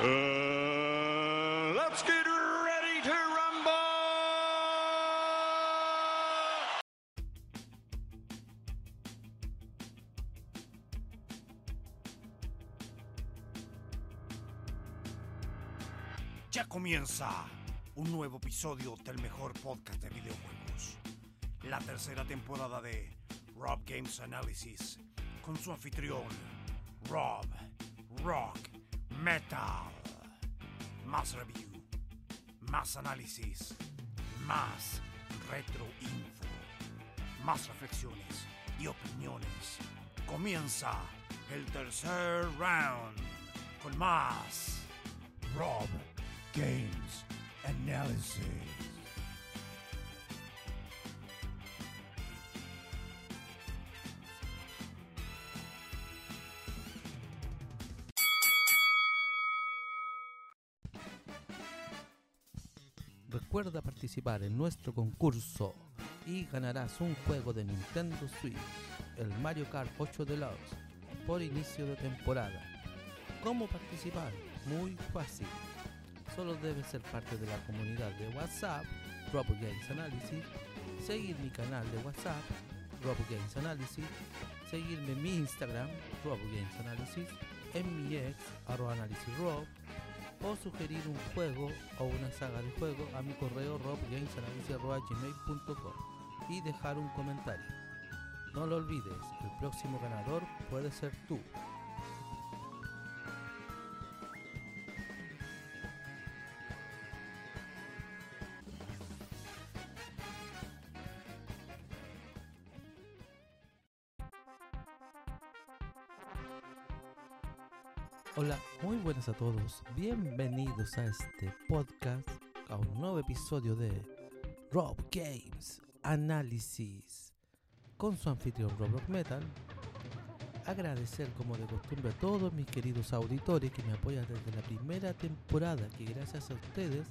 Uh, let's get ready to rumble. Ya comienza un nuevo episodio del mejor podcast de videojuegos. La tercera temporada de Rob Games Analysis con su anfitrión Rob Rock Metal. Más review, más análisis, más retro info, más reflexiones y opiniones. Comienza el tercer round con más Rob Games Analysis. Recuerda participar en nuestro concurso y ganarás un juego de Nintendo Switch, el Mario Kart 8 Deluxe, por inicio de temporada. ¿Cómo participar? Muy fácil. Solo debes ser parte de la comunidad de WhatsApp, Rob Games Analysis, seguir mi canal de WhatsApp, Rob Games Analysis, seguirme en mi Instagram, Rob Games Analysis, en mi ex, arroba Rob, o sugerir un juego o una saga de juego a mi correo robgamesanalysis.gmail.com y dejar un comentario. No lo olvides, el próximo ganador puede ser tú. Buenas a todos. Bienvenidos a este podcast, a un nuevo episodio de Rob Games Análisis con su anfitrión Rob Rock Metal. Agradecer como de costumbre a todos mis queridos auditores que me apoyan desde la primera temporada, que gracias a ustedes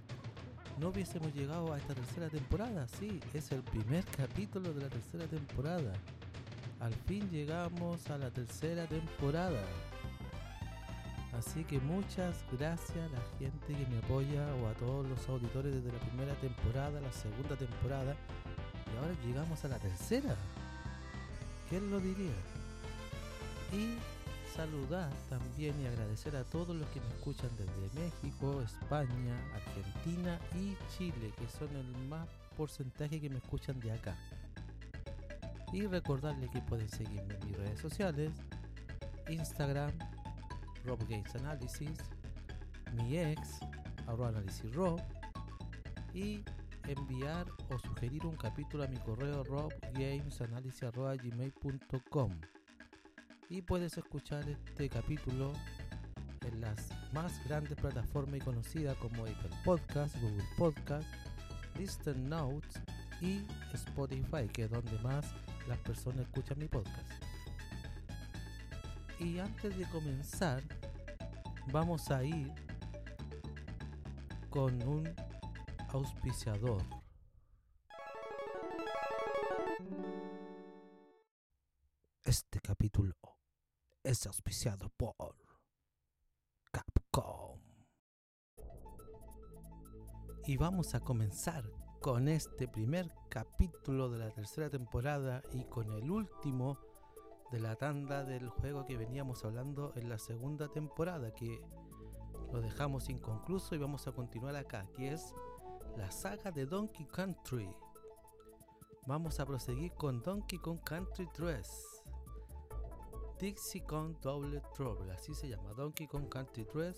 no hubiésemos llegado a esta tercera temporada. Sí, es el primer capítulo de la tercera temporada. Al fin llegamos a la tercera temporada. Así que muchas gracias a la gente que me apoya o a todos los auditores desde la primera temporada, la segunda temporada y ahora llegamos a la tercera. ¿Quién lo diría? Y saludar también y agradecer a todos los que me escuchan desde México, España, Argentina y Chile, que son el más porcentaje que me escuchan de acá. Y recordarles que pueden seguirme en mis redes sociales, Instagram, Rob Games Analysis, mi ex, arroba análisis Rob, y enviar o sugerir un capítulo a mi correo robgamesanalysis.gmail.com y puedes escuchar este capítulo en las más grandes plataformas y conocidas como Apple Podcast, Google Podcast, Listen Notes y Spotify, que es donde más las personas escuchan mi podcast. Y antes de comenzar, vamos a ir con un auspiciador. Este capítulo es auspiciado por Capcom. Y vamos a comenzar con este primer capítulo de la tercera temporada y con el último de la tanda del juego que veníamos hablando en la segunda temporada, que lo dejamos inconcluso y vamos a continuar acá, que es la saga de Donkey Country. Vamos a proseguir con Donkey Kong Country 3. Dixie Kong Double Trouble, así se llama, Donkey Kong Country 3,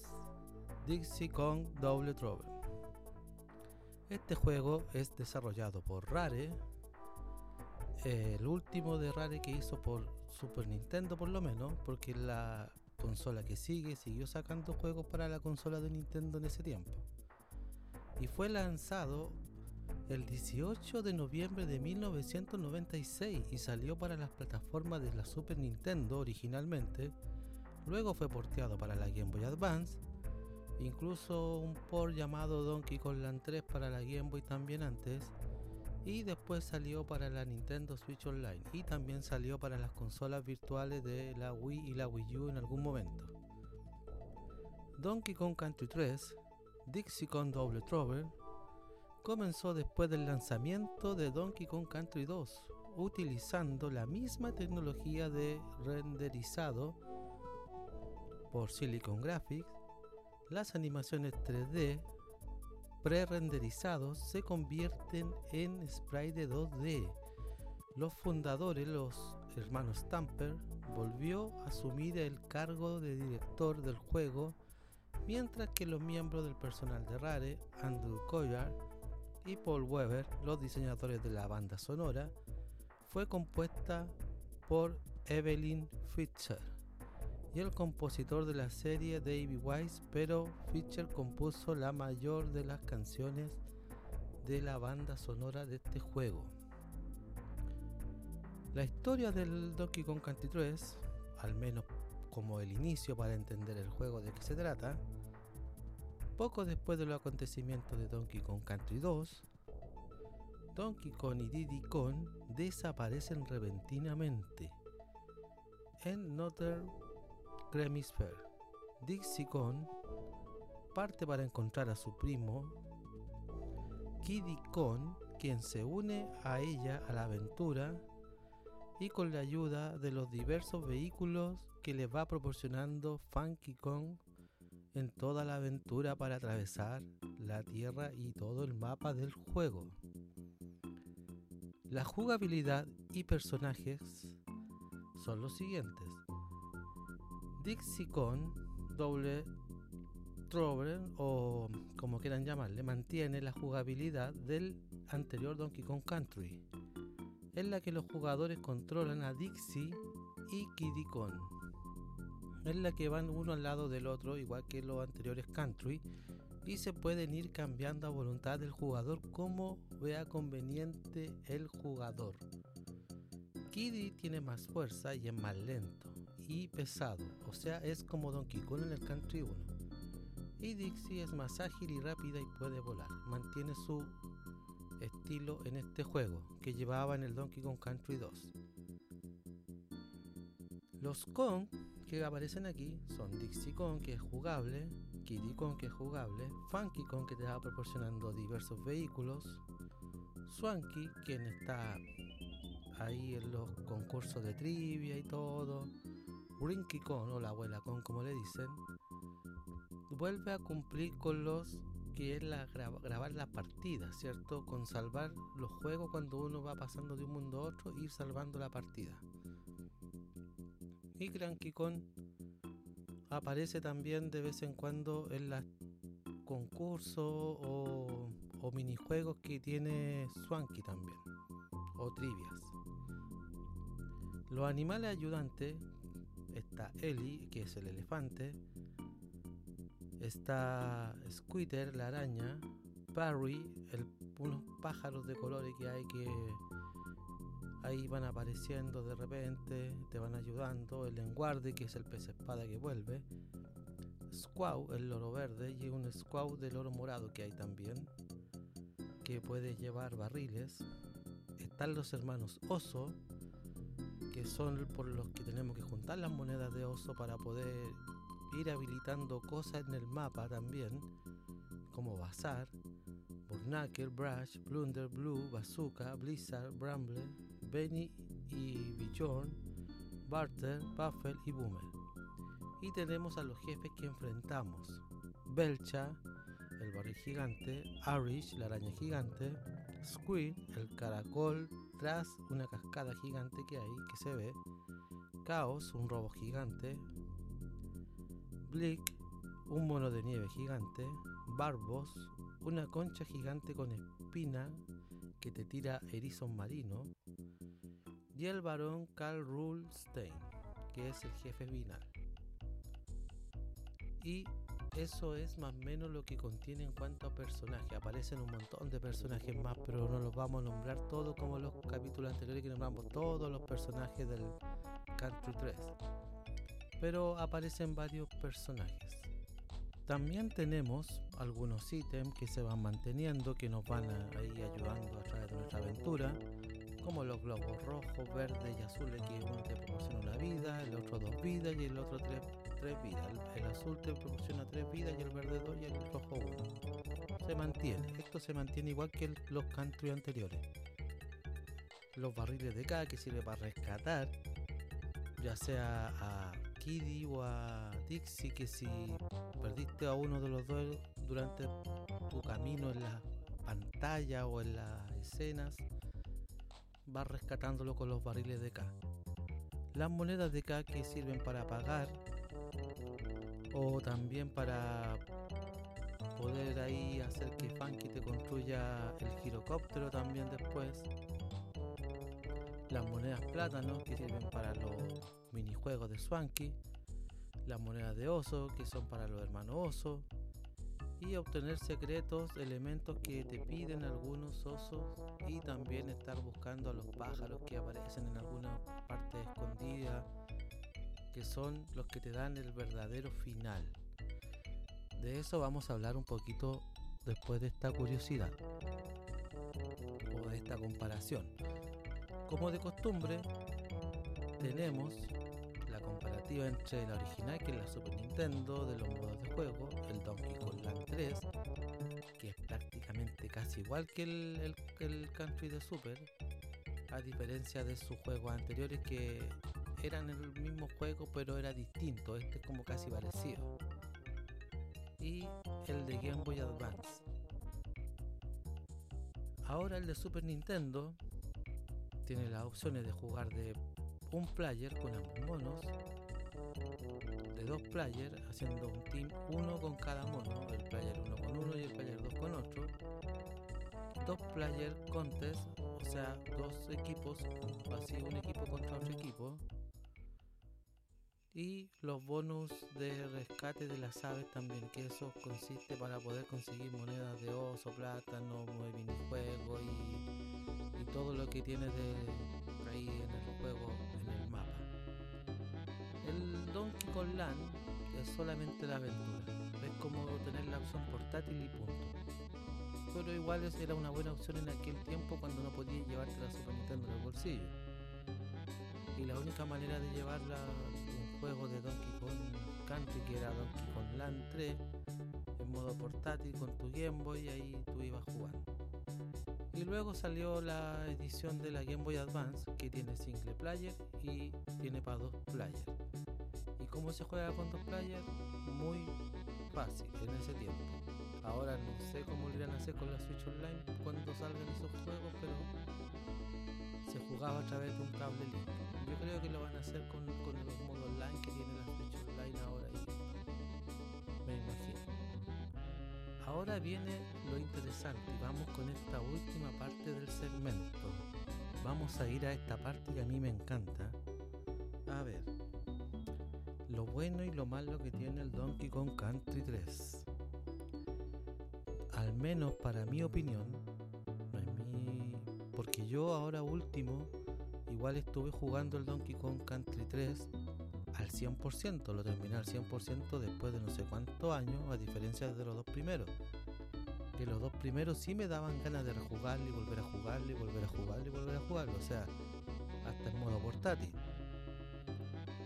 Dixie Kong Double Trouble. Este juego es desarrollado por Rare, el último de Rare que hizo por Super Nintendo por lo menos, porque la consola que sigue siguió sacando juegos para la consola de Nintendo en ese tiempo. Y fue lanzado el 18 de noviembre de 1996 y salió para las plataformas de la Super Nintendo originalmente. Luego fue porteado para la Game Boy Advance. Incluso un port llamado Donkey Kong Land 3 para la Game Boy también antes y después salió para la Nintendo Switch Online y también salió para las consolas virtuales de la Wii y la Wii U en algún momento. Donkey Kong Country 3, Dixie Kong Double Trouble, comenzó después del lanzamiento de Donkey Kong Country 2, utilizando la misma tecnología de renderizado por Silicon Graphics. Las animaciones 3D pre-renderizados se convierten en sprite de 2D. Los fundadores, los hermanos Stamper, volvió a asumir el cargo de director del juego, mientras que los miembros del personal de Rare, Andrew Collard y Paul Weber, los diseñadores de la banda sonora, fue compuesta por Evelyn Fischer y el compositor de la serie David Wise, pero Fischer compuso la mayor de las canciones de la banda sonora de este juego. La historia del Donkey Kong Country 3, al menos como el inicio para entender el juego de qué se trata, poco después de los acontecimientos de Donkey Kong Country 2, Donkey Kong y Diddy Kong desaparecen repentinamente en Notre Hemisphere. Dixie Kong parte para encontrar a su primo Kiddy Kong, quien se une a ella a la aventura y con la ayuda de los diversos vehículos que les va proporcionando Funky Kong en toda la aventura para atravesar la tierra y todo el mapa del juego. La jugabilidad y personajes son los siguientes. Dixie Kong, doble Trouble o como quieran llamarle, mantiene la jugabilidad del anterior Donkey Kong Country, en la que los jugadores controlan a Dixie y Kiddy Kong, en la que van uno al lado del otro, igual que los anteriores Country, y se pueden ir cambiando a voluntad del jugador como vea conveniente el jugador. Kiddy tiene más fuerza y es más lento y pesado, o sea, es como Donkey Kong en el Country 1. Y Dixie es más ágil y rápida y puede volar. Mantiene su estilo en este juego que llevaba en el Donkey Kong Country 2. Los Kong que aparecen aquí son Dixie Kong que es jugable, Kiddy Kong que es jugable, Funky Kong que te va proporcionando diversos vehículos, Swanky quien está ahí en los concursos de trivia y todo, Rinky Kong o la abuela Kong como le dicen, vuelve a cumplir con los que es la grabar la partida, ¿cierto? Con salvar los juegos cuando uno va pasando de un mundo a otro, ir salvando la partida. Y Cranky Kong aparece también de vez en cuando en los concursos o, o minijuegos que tiene Swanky también, o trivias. Los animales ayudantes, está Ellie, que es el elefante, está Squitter, la araña, Barry, el, unos pájaros de colores que hay que ahí van apareciendo de repente, te van ayudando, el enguarde que es el pez espada que vuelve, Squaw, el loro verde, y un Squaw del oro morado que hay también, que puede llevar barriles. Están los hermanos Oso, que son por los que tenemos que juntar las monedas de oso para poder ir habilitando cosas en el mapa también, como Bazar, Burnacle, Brush, Blunder, Blue, Bazooka, Blizzard, Bramble, Benny y Bjorn, Barter, Buffel y Boomer. Y tenemos a los jefes que enfrentamos. Belcha, el barril gigante, Arish, la araña gigante, Squid, el caracol tras una cascada gigante que hay, que se ve, Chaos, un robo gigante, Blick, un mono de nieve gigante, Barbos, una concha gigante con espina que te tira erizos marinos, y el varón Carl Rulstein, que es el jefe final. Y eso es más o menos lo que contiene en cuanto a personajes. Aparecen un montón de personajes más, pero no los vamos a nombrar todos como los capítulos anteriores que nombramos todos los personajes del Country 3. Pero aparecen varios personajes. También tenemos algunos ítems que se van manteniendo, que nos van a, ahí ayudando a través de nuestra aventura. Como los globos rojos, verdes y azules, que uno te proporciona una vida, el otro dos vidas y el otro tres, tres vidas. El, azul te proporciona tres vidas y el verde dos y el rojo uno. Se mantiene, esto se mantiene igual que los country anteriores. Los barriles de K que sirve para rescatar, ya sea a Kiddy o a Dixie, que si perdiste a uno de los dos durante tu camino en la pantalla o en las escenas, vas rescatándolo con los barriles de K. Las monedas de K que sirven para pagar o también para poder ahí hacer que Funky te construya el girocóptero también después. Las monedas plátanos que sirven para los minijuegos de Swanky. Las monedas de oso que son para los hermanos oso y obtener secretos, elementos que te piden algunos osos y también estar buscando a los pájaros que aparecen en alguna parte escondida, que son los que te dan el verdadero final. De eso vamos a hablar un poquito después de esta curiosidad o de esta comparación. Como de costumbre, tenemos entre la original, que es la Super Nintendo, de los modos de juego, el Donkey Kong Land 3, que es prácticamente casi igual que el, el- el Country de Super, a diferencia de sus juegos anteriores que eran el mismo juego pero era distinto, este es como casi parecido. Y el de Game Boy Advance. Ahora el de Super Nintendo tiene las opciones de jugar de un player con ambos monos, de dos players haciendo un team uno con cada mono, el player uno con uno y el player dos con otro, dos player contest, o sea, dos equipos, así un equipo contra otro equipo, y los bonus de rescate de las aves también, que eso consiste para poder conseguir monedas de oso, plátano, minijuego y, y todo lo que tiene de ahí en el Kong Land es solamente la aventura, es como tener la opción portátil y punto. Pero igual era una buena opción en aquel tiempo cuando no podías llevarte la Super Nintendo en el bolsillo. Y la única manera de llevarla un juego de Donkey Kong Country que era Donkey Kong Land 3 en modo portátil con tu Game Boy ahí tú ibas jugando. Y luego salió la edición de la Game Boy Advance que tiene single player y tiene para dos players. ¿Y cómo se juega con dos players? Muy fácil en ese tiempo. Ahora no sé cómo lo irán a hacer con la Switch Online cuando salgan esos juegos, pero se jugaba a través de un cable limpio. Yo creo que lo van a hacer con, con los modos online que tiene la Switch Online ahora me imagino. Ahora viene lo interesante vamos con esta última parte del segmento. Vamos a ir a esta parte que a mí me encanta. Bueno y lo malo que tiene el Donkey Kong Country 3. Al menos para mi opinión, no es mi... porque yo ahora último igual estuve jugando el Donkey Kong Country 3 al 100%, lo terminé al 100% después de no sé cuántos años, a diferencia de los dos primeros. Que los dos primeros sí me daban ganas de rejugarlo y volver a jugarlo y volver a jugarlo y volver a jugarlo, o sea, hasta en modo portátil.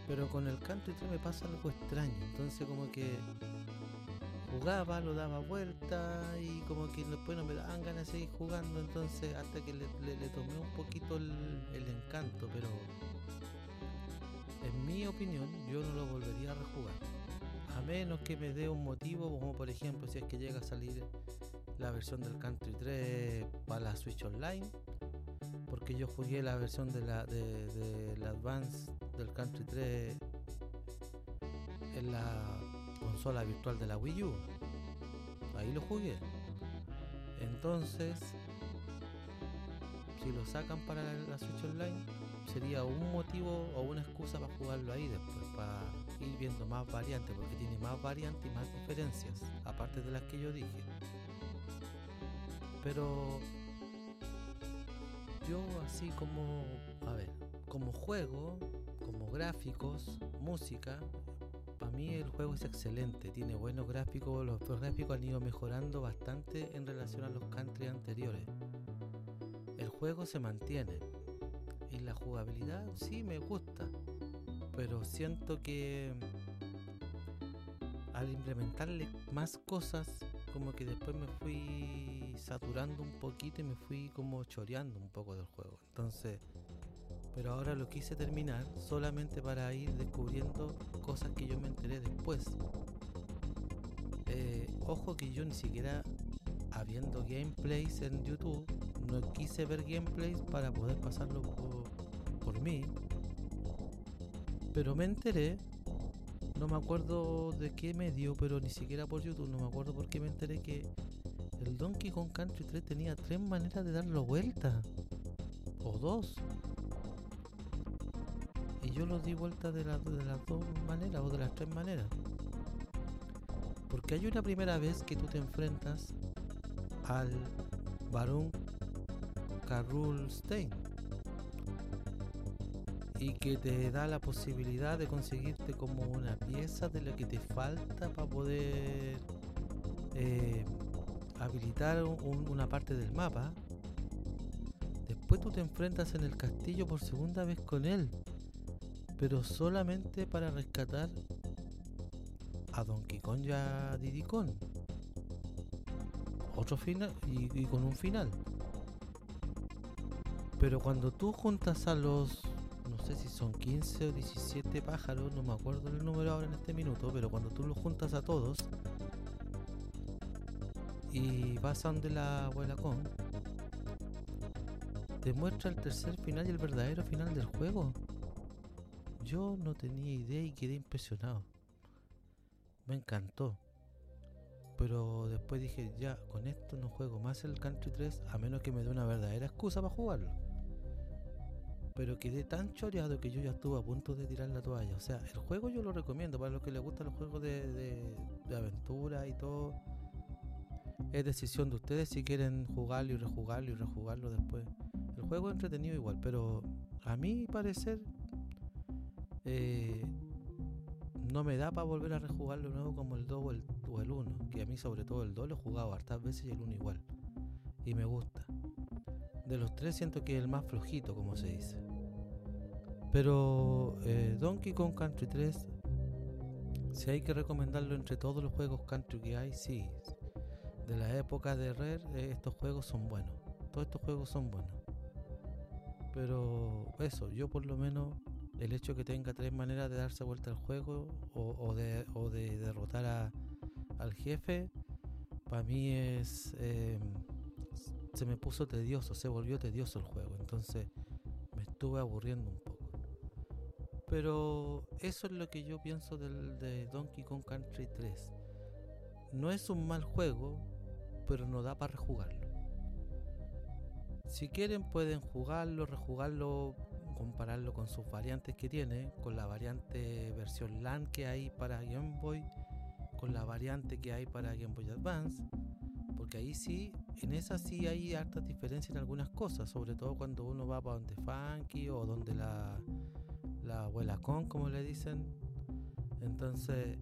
Pero con el Country 3 me pasa algo extraño, entonces como que jugaba, lo daba vuelta y como que después no me daban ganas de seguir jugando, entonces hasta que le, tomé un poquito el, el encanto, pero en mi opinión yo no lo volvería a rejugar. A menos que me dé un motivo, como por ejemplo si es que llega a salir la versión del Country 3 para la Switch Online, porque yo jugué la versión de la, de, de la Advance del Country 3 en la consola virtual de la Wii U. Ahí lo jugué. Entonces, si lo sacan para la, Switch Online, sería un motivo o una excusa para jugarlo ahí después, para ir viendo más variantes, porque tiene más variantes y más diferencias, aparte de las que yo dije. Pero yo así como, a ver, como juego, como gráficos, música, para mí el juego es excelente, tiene buenos gráficos, los gráficos han ido mejorando bastante en relación a los country anteriores. El juego se mantiene, Y la jugabilidad sí me gusta. Pero siento que al implementarle más cosas, como que después me fui saturando un poquito y me fui como choreando un poco del juego. Entonces, pero ahora lo quise terminar solamente para ir descubriendo cosas que yo me enteré después. Eh, ojo que yo ni siquiera habiendo gameplays en YouTube, no quise ver gameplays para poder pasarlo por, por mí. Pero me enteré, no me acuerdo de qué medio, pero ni siquiera por YouTube, no me acuerdo por qué me enteré que el Donkey Kong Country 3 tenía tres maneras de darlo vuelta. O dos. Yo lo di vuelta de, la- de las dos maneras o de las tres maneras. Porque hay una primera vez que tú te enfrentas al Barón Carrul Stein y que te da la posibilidad de conseguirte como una pieza de lo que te falta para poder eh, habilitar un- una parte del mapa. Después tú te enfrentas en el castillo por segunda vez con él, pero solamente para rescatar a Donkey Kong y a Diddy Kong. Otro final y, con un final. Pero cuando tú juntas a los, no sé si son 15 o 17 pájaros, no me acuerdo el número ahora en este minuto, pero cuando tú los juntas a todos y vas a donde la abuela Kong, te muestra el tercer final y el verdadero final del juego. Yo no tenía idea y quedé impresionado. Me encantó. Pero después dije, ya, con esto no juego más el Country 3 a menos que me dé una verdadera excusa para jugarlo. Pero quedé tan choreado que yo ya estuve a punto de tirar la toalla. O sea, el juego yo lo recomiendo para los que les gustan los juegos de, de- aventura y todo. Es decisión de ustedes si quieren jugarlo y rejugarlo y rejugarlo después. El juego es entretenido igual, pero a mi parecer eh, no me da para volver a rejugarlo nuevo como el 2 o el, o el 1. Que a mí sobre todo el 2 lo he jugado hartas veces y el 1 igual. Y me gusta. De los tres siento que es el más flojito, como se dice. Pero eh, Donkey Kong Country 3, si hay que recomendarlo entre todos los juegos country que hay, sí. De la época de Rare, eh, estos juegos son buenos. Todos estos juegos son buenos. Pero eso, yo por lo menos el hecho que tenga tres maneras de darse vuelta al juego o, de, de derrotar al jefe, para mí es... eh, se me puso tedioso, se volvió tedioso el juego, entonces me estuve aburriendo un poco. Pero eso es lo que yo pienso del, de Donkey Kong Country 3. No es un mal juego, pero no da para rejugarlo. Si quieren pueden jugarlo, rejugarlo, compararlo con sus variantes que tiene, con la variante versión LAN que hay para Game Boy, con la variante que hay para Game Boy Advance, porque ahí sí, en esa sí hay hartas diferencias en algunas cosas, sobre todo cuando uno va para donde Funky o donde la, la abuela Con, como le dicen. Entonces,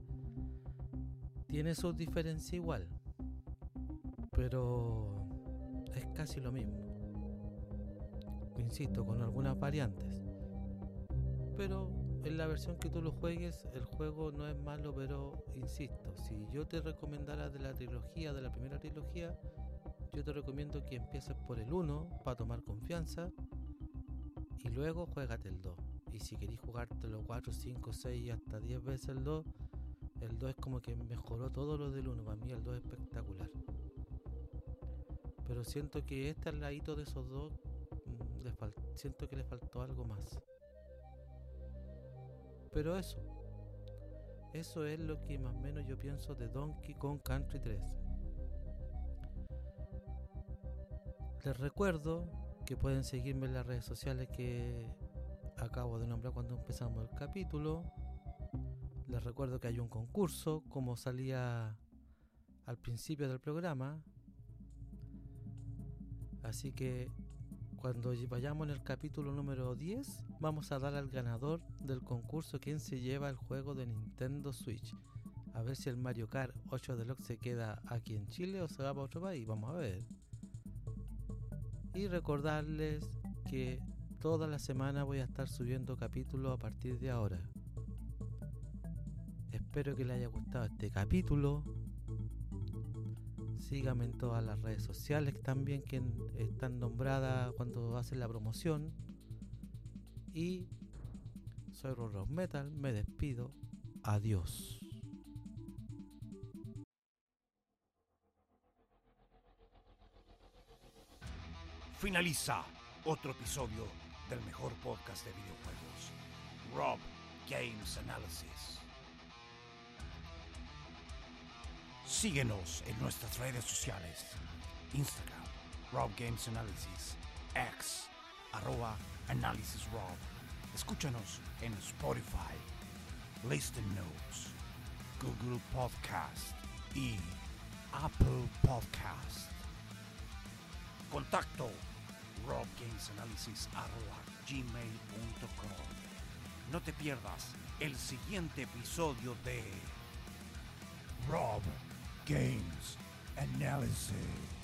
tiene sus diferencias igual, pero es casi lo mismo. Insisto, con algunas variantes. Pero en la versión que tú lo juegues, el juego no es malo, pero insisto, si yo te recomendara de la trilogía, de la primera trilogía, yo te recomiendo que empieces por el 1 para tomar confianza y luego juégate el 2. Y si queréis jugártelo 4, 5, 6 y hasta 10 veces el 2, el 2 es como que mejoró todo lo del 1. Para mí el 2 es espectacular. Pero siento que este al ladito de esos dos, siento que le faltó algo más. Pero eso, eso es lo que más o menos yo pienso de Donkey Kong Country 3. Les recuerdo que pueden seguirme en las redes sociales que acabo de nombrar cuando empezamos el capítulo. Les recuerdo que hay un concurso, como salía al principio del programa. Así que cuando vayamos en el capítulo número 10, vamos a dar al ganador del concurso quien se lleva el juego de Nintendo Switch. A ver si el Mario Kart 8 Deluxe se queda aquí en Chile o se va para otro país. Vamos a ver. Y recordarles que toda la semana voy a estar subiendo capítulos a partir de ahora. Espero que les haya gustado este capítulo. Síganme en todas las redes sociales también que están nombradas cuando hacen la promoción. Y soy Rock Metal, me despido. Adiós. Finaliza otro episodio del mejor podcast de videojuegos, Rob Games Analysis. Síguenos en nuestras redes sociales, Instagram, Rob Games Analysis, X, arroba Análisis Rob. Escúchanos en Spotify, Listen Notes, Google Podcast y Apple Podcast. Contacto robgamesanalysis.gmail.com No te pierdas el siguiente episodio de Rob Games Analysis.